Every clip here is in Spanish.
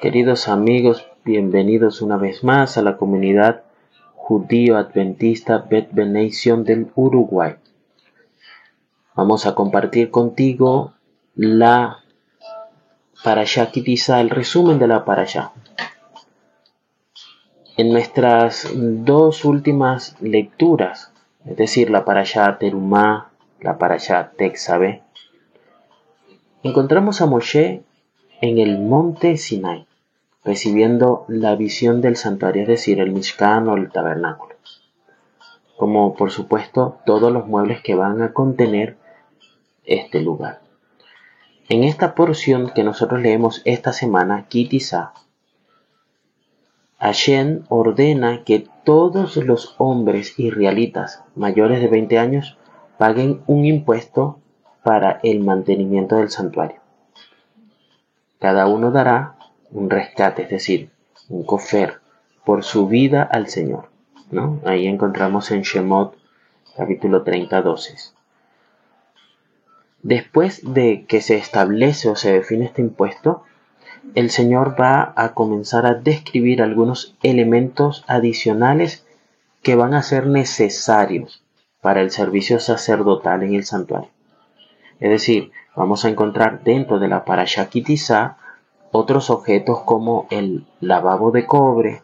Queridos amigos, bienvenidos una vez más a la comunidad judío adventista Bet Benation del Uruguay. Vamos a compartir contigo la Parashá Kitisa, el resumen de la Parashá. En nuestras dos últimas lecturas, es decir, la Parashá Terumá, la Parashá Texabe, encontramos a Moshe en el monte Sinai, recibiendo la visión del santuario, es decir, el Mishkan o el tabernáculo, como por supuesto todos los muebles que van a contener este lugar. En esta porción que nosotros leemos esta semana, Kitisa, Hashem ordena que todos los hombres israelitas mayores de 20 años paguen un impuesto para el mantenimiento del santuario. Cada uno dará un rescate, es decir, un cofer, por su vida al Señor. ¿no? Ahí encontramos en Shemot capítulo 30, 12. Después de que se establece o se define este impuesto, el Señor va a comenzar a describir algunos elementos adicionales que van a ser necesarios para el servicio sacerdotal en el santuario. Es decir, vamos a encontrar dentro de la Parashakitisa otros objetos como el lavabo de cobre,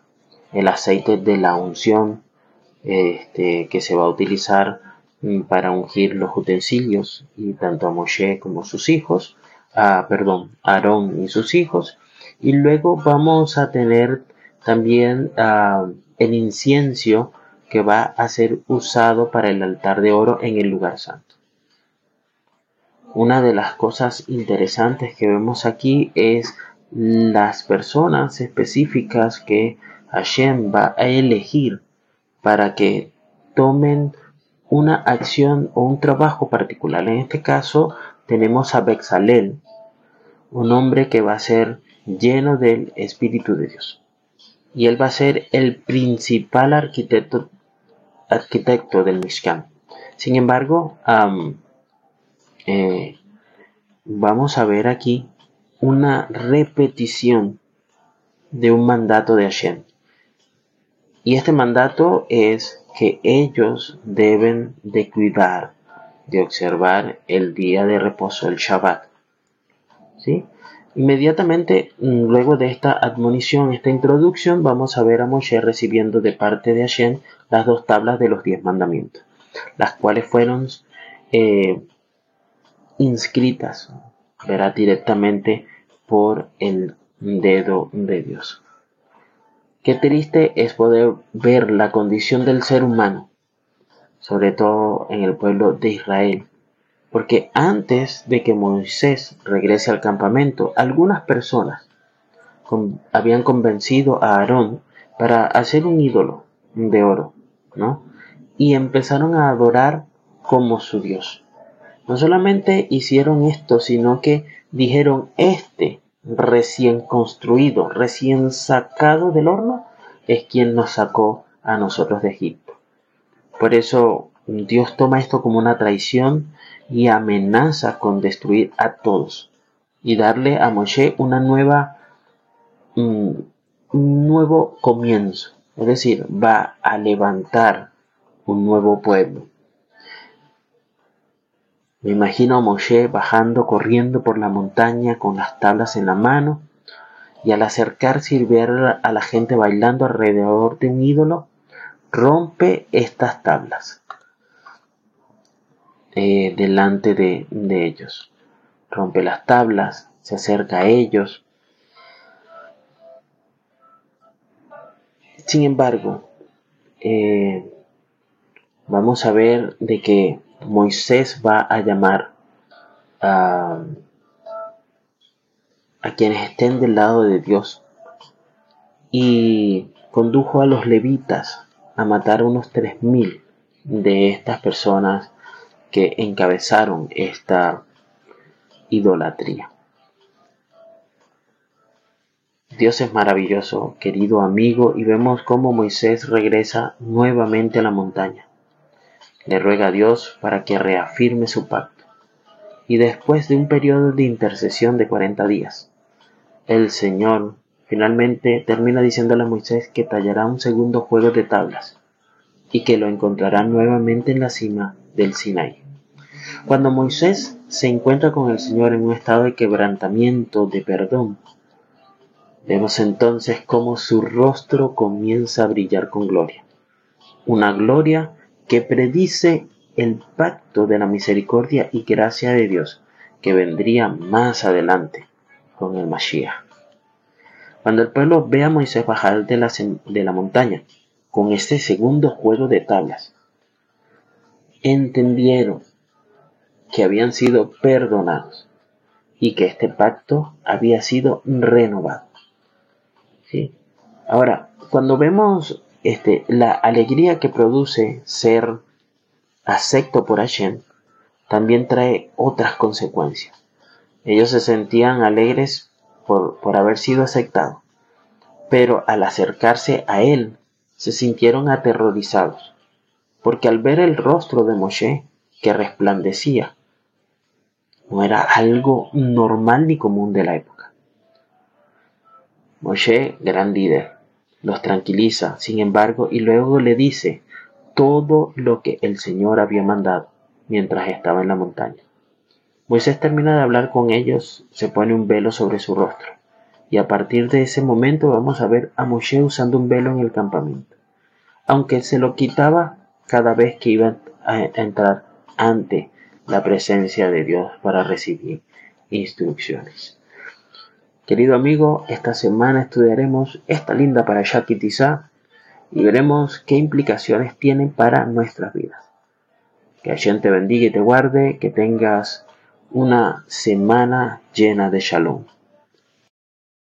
el aceite de la unción este, que se va a utilizar Mm, para ungir los utensilios y tanto a Moshe como sus hijos, a, perdón, Aarón y sus hijos. Y luego vamos a tener también el incienso que va a ser usado para el altar de oro en el lugar santo. Una de las cosas interesantes que vemos aquí es las personas específicas que Hashem va a elegir para que tomen una acción o un trabajo particular. En este caso tenemos a Bexalel, un hombre que va a ser lleno del Espíritu de Dios. Y él va a ser el principal arquitecto, del Mishkan. Sin embargo, eh, vamos a ver aquí una repetición de un mandato de Hashem. Y este mandato es que ellos deben de cuidar, de observar el día de reposo, el Shabbat. ¿Sí? Inmediatamente luego de esta admonición, esta introducción, vamos a ver a Moshe recibiendo de parte de Hashem las dos tablas de los diez mandamientos, las cuales fueron eh, inscritas verá, directamente por el dedo de Dios. Qué triste es poder ver la condición del ser humano, sobre todo en el pueblo de Israel, porque antes de que Moisés regrese al campamento, algunas personas habían convencido a Aarón para hacer un ídolo de oro, ¿no? Y empezaron a adorar como su Dios. No solamente hicieron esto, sino que dijeron, este recién construido, recién sacado del horno, es quien nos sacó a nosotros de Egipto. Por eso Dios toma esto como una traición y amenaza con destruir a todos y darle a Moshe una nueva, mm, un nuevo comienzo. Es decir, va a levantar un nuevo pueblo. Me imagino a Moshe bajando, corriendo por la montaña con las tablas en la mano, y al acercarse y ver a la gente bailando alrededor de un ídolo, rompe estas tablas eh, delante de, ellos. Rompe las tablas, se acerca a ellos. Sin embargo, eh, vamos a ver de que Moisés va a llamar a, quienes estén del lado de Dios y condujo a los levitas a matar unos tres mil de estas personas que encabezaron esta idolatría. Dios es maravilloso, querido amigo, y vemos cómo Moisés regresa nuevamente a la montaña. Le ruega a Dios para que reafirme su pacto. Y después de un periodo de intercesión de 40 días, el Señor finalmente termina diciéndole a Moisés que tallará un segundo juego de tablas y que lo encontrará nuevamente en la cima del Sinaí. Cuando Moisés se encuentra con el Señor en un estado de quebrantamiento, de perdón, vemos entonces cómo su rostro comienza a brillar con gloria. Una gloria que predice el pacto de la misericordia y gracia de Dios que vendría más adelante con el Mashiach. Cuando el pueblo ve a Moisés bajar de la, de la montaña con este segundo juego de tablas, entendieron que habían sido perdonados y que este pacto había sido renovado. ¿Sí? Ahora, cuando vemos este, la alegría que produce ser acepto por Hashem, también trae otras consecuencias. Ellos se sentían alegres por, por haber sido aceptados, pero al acercarse a él se sintieron aterrorizados, porque al ver el rostro de Moshe que resplandecía, no era algo normal ni común de la época. Moshe, gran líder, los tranquiliza, sin embargo, y luego le dice todo lo que el Señor había mandado mientras estaba en la montaña. Moisés termina de hablar con ellos, se pone un velo sobre su rostro, y a partir de ese momento vamos a ver a Moshe usando un velo en el campamento, aunque se lo quitaba cada vez que iba a entrar ante la presencia de Dios para recibir instrucciones. Querido amigo, esta semana estudiaremos esta linda para Shakitiza y veremos qué implicaciones tienen para nuestras vidas. Que Hashem te bendiga y te guarde, que tengas una semana llena de shalom.